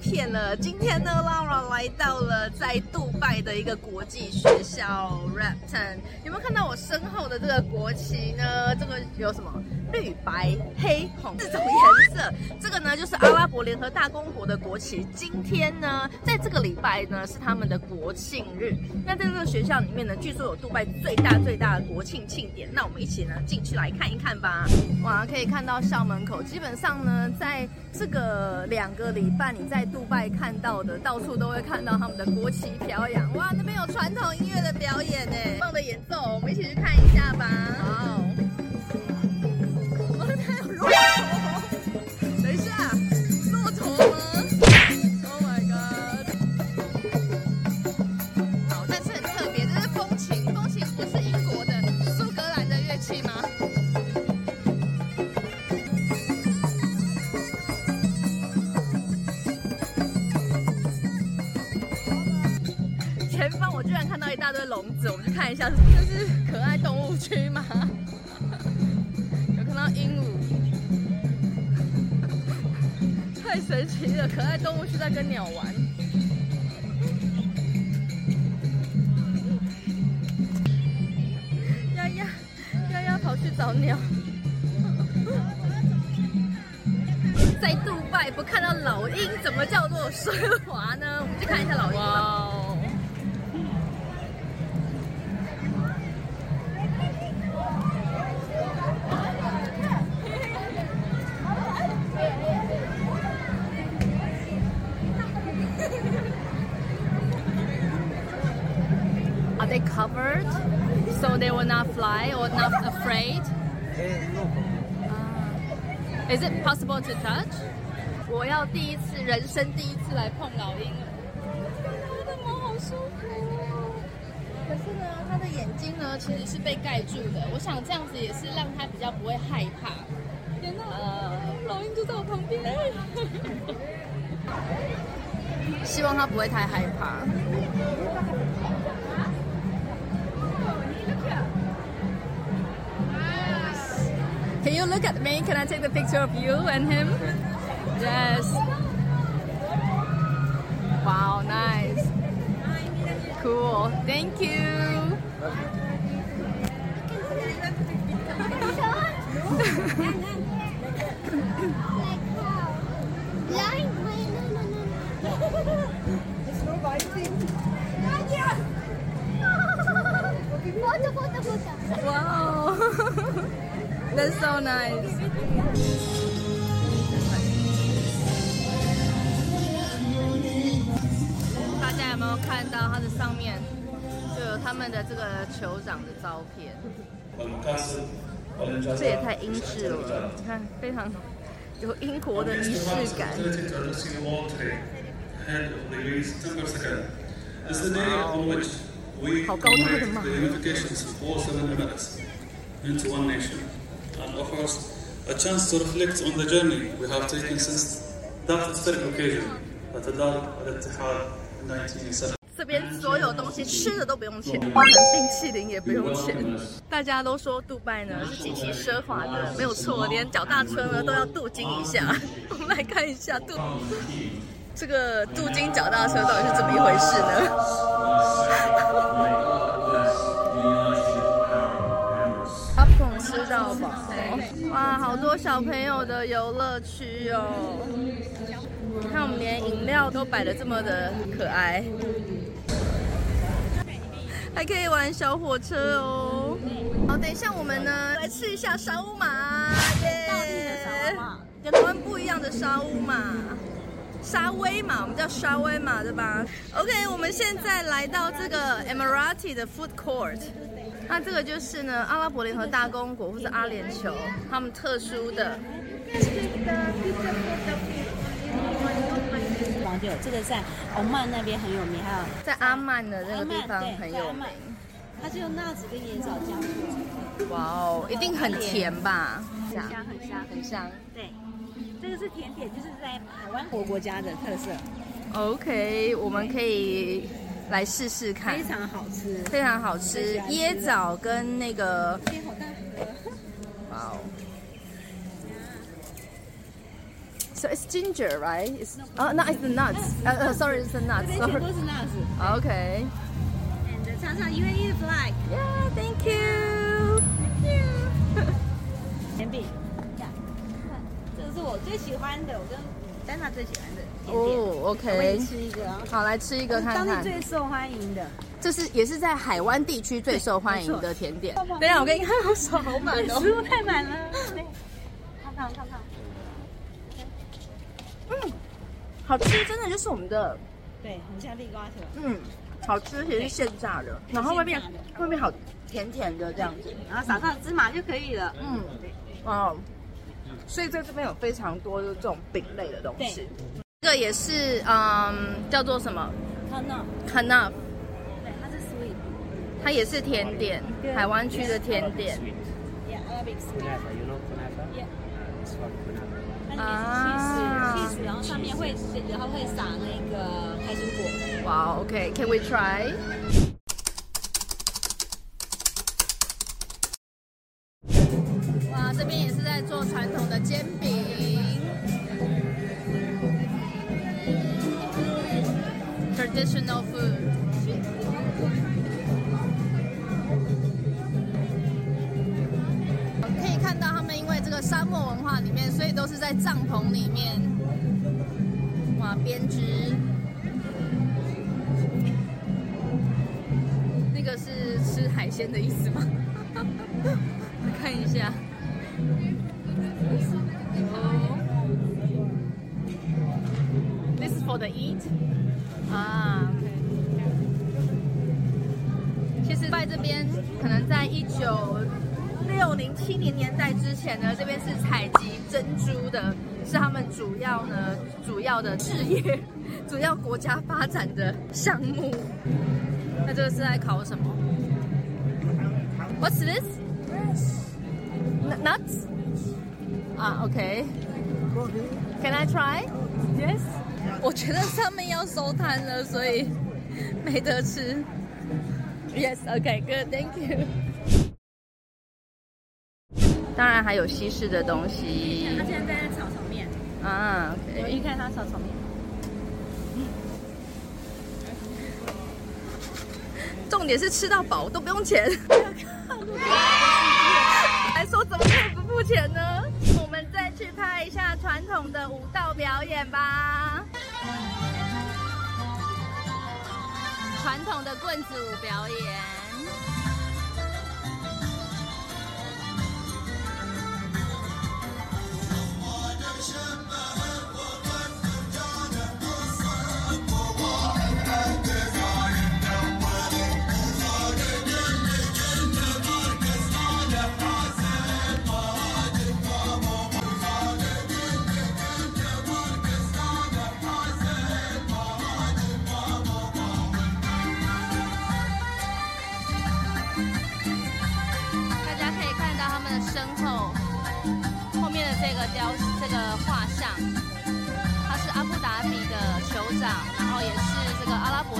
骗了。今天呢，Laura 来到了在杜拜的一个国际学校 Repton。有没有看到我身后的这个国旗呢？这个有什么？绿、白、黑、红四种颜色。这个呢，就是阿拉伯联合大公国的国旗。今天呢，在这个礼拜呢，是他们的国庆日。那在这个学校里面呢，据说有杜拜最大最大的国庆庆典。那我们一起呢进去来看一看吧。哇，可以看到校门口，基本上呢，在这个两个礼拜你在杜拜看到的，到处都会看到他们的国旗飘扬。哇，那边有传统音乐的表演呢，棒的演奏，我们一起去看一下吧。好。骆驼！等一下，骆驼吗？Oh my god！好，但是很特别，这是风琴。风琴不是英国的苏格兰的乐器吗？前方我居然看到一大堆笼子，我们去看一下，这是可爱动物区吗？你的！可爱动物是在跟鸟玩。丫丫，丫丫跑去找鸟。在杜拜不看到老鹰，怎么叫做奢华呢？我们去看一下老鹰。They covered so they will not fly or not afraid? Ah. Is it possible to touch? 我要第一次，人生第一次来碰老鹰了。它的毛好舒服哦。可是呢，它的眼睛呢其实是被盖住的。我想这样子也是让它比较不会害怕。天哪，老鹰就在我旁边。希望它不会太害怕。You look at me? Can I take the picture of you and him? Yes. Wow, nice. Cool. Thank you. So nice. 大家有没有看到它的上面就有他们的这个酋长的照片？这也太英式了，你看非常有英国的仪式感。好高大的马这边所有东西吃的都不用钱，包含冰淇淋也不用钱。大家都说杜拜呢是极其奢华的，没有错，连脚踏车呢都要镀金一下。我们来看一下镀这个镀金脚踏车到底是怎么一回事呢哇，好多小朋友的游乐区哦。你看，我们连饮料都摆的这么的可爱，还可以玩小火车哦。好，等一下我们呢来吃一下沙乌玛，耶！跟台湾不一样的沙乌玛，沙威玛，我们叫沙威玛对吧？OK，我们现在来到这个 Emirati 的 Food Court，那这个就是呢阿拉伯联合大公国或是阿联酋他们特殊的。网友，这个在欧曼那边很有名，还有在阿曼的那个地方很有名。它是用纳子跟椰枣酱做，哇哦，一定很甜吧？很香很香很香。对，这个是甜点，就是在台湾国国家的特色，OK，我们可以来试试看非，常好吃。非常好吃。椰枣跟那个，天好大盒，哇哦。So it's ginger, right? It's oh, no, it's the nuts. Uh, uh, sorry, it's the nuts. Sorry. 都是纳子。Okay. And 常常 UAE 的 flag Yeah, thank you. Thank you. 甜饼，这个是我最喜欢的，我跟丹娜最喜欢的甜点。哦，OK 你。吃一个啊。好，来吃一个看当地。最受欢迎的，这是也是在海湾地区最受欢迎的甜点。等一下，我给你看，我手好满哦。食物太满了。对，烫烫烫烫。嗯，好吃，真的就是我们的，对，很像地瓜球。嗯，好吃，而且是现炸的，然后外面外面好甜甜的这样子，然后撒上芝麻就可以了。嗯，哦，所以在这边有非常多的这种饼类的东西。这个也是，嗯，叫做什么看到，？Canaf，对，它是 sweet，它也是甜点，海湾区的甜点。Arabic. Uh, 啊里面是 cheese cheese，然后上面会然后会撒那个开心果。哇，OK，Can we try？哇，这边也是在做传统的煎饼。Traditional food。可以看到他们因为这个沙漠文化里面，所以都是在帐篷里面，哇，编织。那个是吃海鲜的意思吗？看一下。哦，This is for the eat。啊，OK。其实，在这边可能在一九六零七零年代之前呢，这边是采集珍珠的，是他们主要呢主要的事业，主要国家发展的项目。那这个是在考什么？What's this? N- Nuts? 啊，OK。Can I try? Yes. 我觉得上面要收摊了，所以没得吃。Yes. OK. Good. Thank you. 当然还有西式的东西他现在在炒炒面，啊。我 OK。一看他炒炒面，重点是吃到饱都不用钱。说怎么可以不付钱呢？我们再去拍一下传统的舞蹈表演吧。传统的棍子舞表演。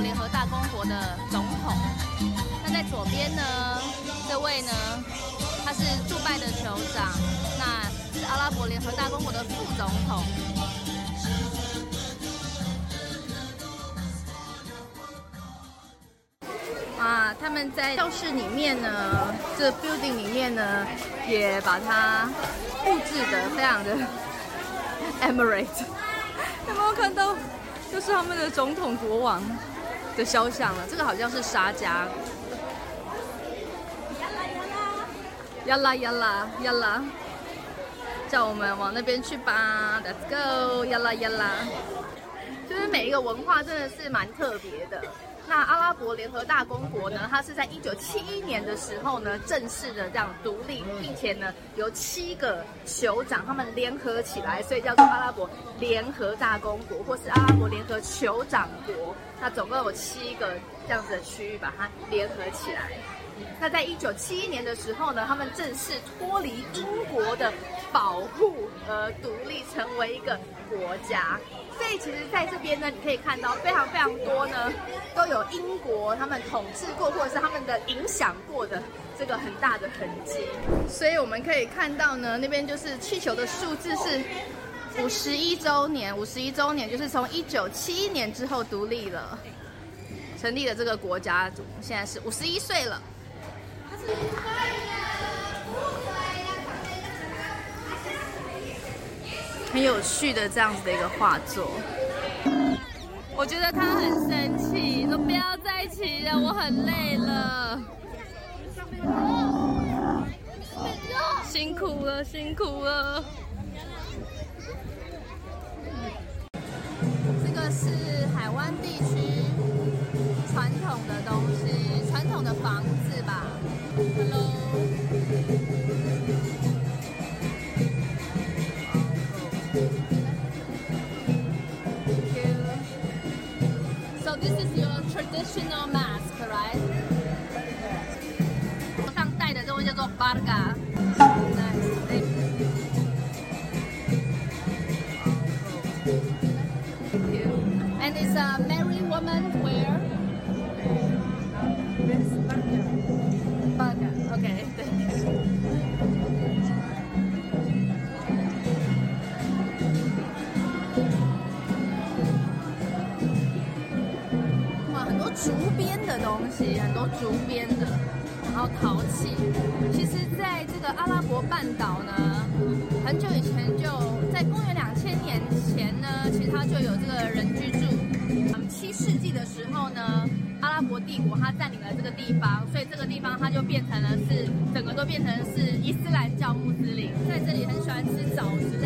联合大公国的总统。那在左边呢，这位呢，他是杜拜的酋长，那是阿拉伯联合大公国的副总统。啊，他们在教室里面呢，这 building 里面呢，也把它布置的非常的 emirate。有没有看到？就是他们的总统国王肖像了。这个好像是沙家。呀啦。呀啦呀啦呀啦，叫我们往那边去吧，Let's go！呀啦呀啦。就是每一个文化真的是蛮特别的。那阿拉伯联合大公国呢，它是在一九七一年的时候呢，正式的这样独立，并且呢，由七个酋长他们联合起来，所以叫做阿拉伯联合大公国，或是阿拉伯联合酋长国。那总共有七个这样子的区域，把它联合起来。那在一九七一年的时候呢，他们正式脱离英国的保护而独立，成为一个国家。所以其实在这边呢，你可以看到非常非常多呢，都有英国他们统治过或者是他们的影响过的这个很大的痕迹。所以我们可以看到呢，那边就是气球的数字是五十一周年，五十一周年就是从一九七一年之后独立了，成立了这个国家，现在是五十一岁了。很有趣的这样子的一个画作，我觉得他很生气，说不要再骑了，我很累了，辛苦了，辛苦了。这个是海湾地区传统的东西，传统的房子吧。Hello。So this is your traditional mask, right? 头上戴的这个叫做 barga。 东西，很多竹编的，然后陶器。其实，在这个阿拉伯半岛呢，很久以前就在公元两千年前呢，其实它就有这个人居住。嗯，七世纪的时候呢，阿拉伯帝国它占领了这个地方，所以这个地方它就变成了是整个都变成是伊斯兰教穆斯林，在这里很喜欢吃枣子